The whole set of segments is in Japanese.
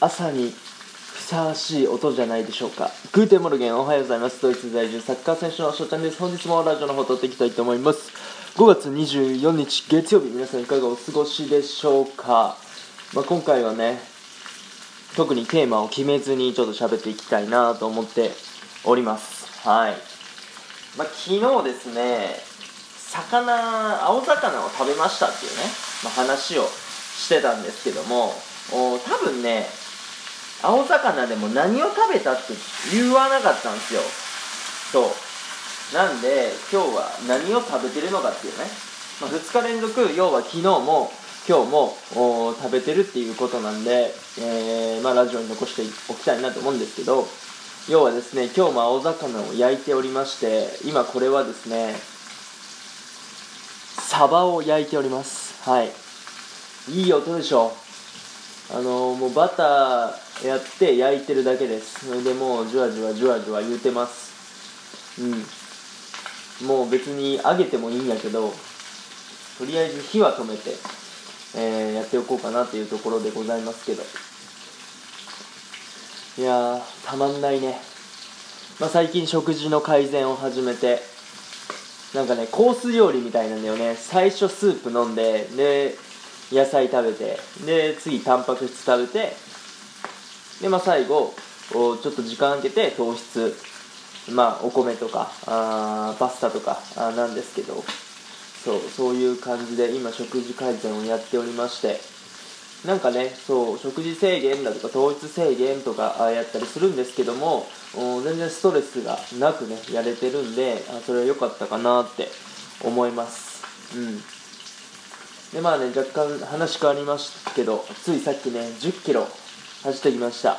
朝にふさわしい音じゃないでしょうか。 Guten Morgen おはようございます。ドイツ在住サッカー選手の翔ちゃんです。本日もラジオの方撮っていきたいと思います。5月24日月曜日皆さんいかがお過ごしでしょうか、まあ、今回はね特にテーマを決めずにちょっと喋っていきたいなと思っております。はい、まあ、昨日ですね魚青魚を食べましたっていうね、まあ、話をしてたんですけどもお多分ね青魚でも何を食べたって言わなかったんですよ。そう。なんで今日は何を食べてるのかっていうね、まあ、2日連続要は昨日も今日も食べてるっていうことなんで、えー、まあ、ラジオに残しておきたいなと思うんですけど要はですね今日も青魚を焼いておりまして今これはですねサバを焼いております。はい。いい音でしょ。あのー、もうバターやって焼いてるだけです。それでもうじわじわじわじわ言うてます。うん。もう別に揚げてもいいんやけどとりあえず火は止めて、えー、やっておこうかなっていうところでございますけど。いやーたまんないね、まあ、最近食事の改善を始めてなんかねコース料理みたいなんだよね。最初スープ飲んでで野菜食べてで次タンパク質食べてで、まあ、最後ちょっと時間空けて糖質まあお米とかあパスタとかあなんですけどそうそういう感じで今食事改善をやっておりましてなんかねそう食事制限だとか糖質制限とかあやったりするんですけども全然ストレスがなくねやれてるんであそれは良かったかなって思います。うん。でまあね若干話変わりましたけどついさっきね1 0キロ走ってきました。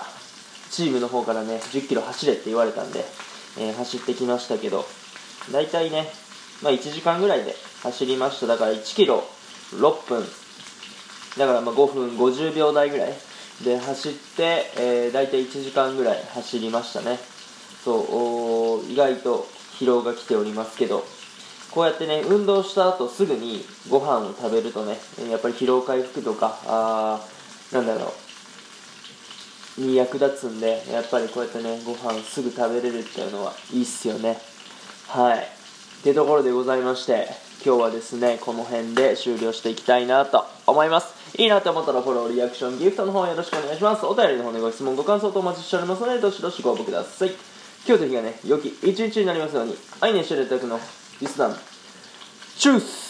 チームの方からね1 0キロ走れって言われたんで、えー、走ってきましたけど大体ね、まあ、1時間ぐらいで走りました。だから1キロ6分。だからま5分50秒台ぐらいで走って、えー、大体1時間ぐらい走りましたね。そう意外と疲労が来ておりますけどこうやってね運動した後すぐにご飯を食べるとねやっぱり疲労回復とかあなんだろうに役立つんでやっぱりこうやってねご飯すぐ食べれるっていうのはいいっすよねはいってところでございまして今日はですねこの辺で終了していきたいなと思いますいいなと思ったらフォローリアクションギフトの方よろしくお願いしますお便りの方でご質問ご感想とお待ちしておりますのでどしどしご応募ください今日と日がね良き一日になりますように愛にしていただくの Bis dann. Tschüss.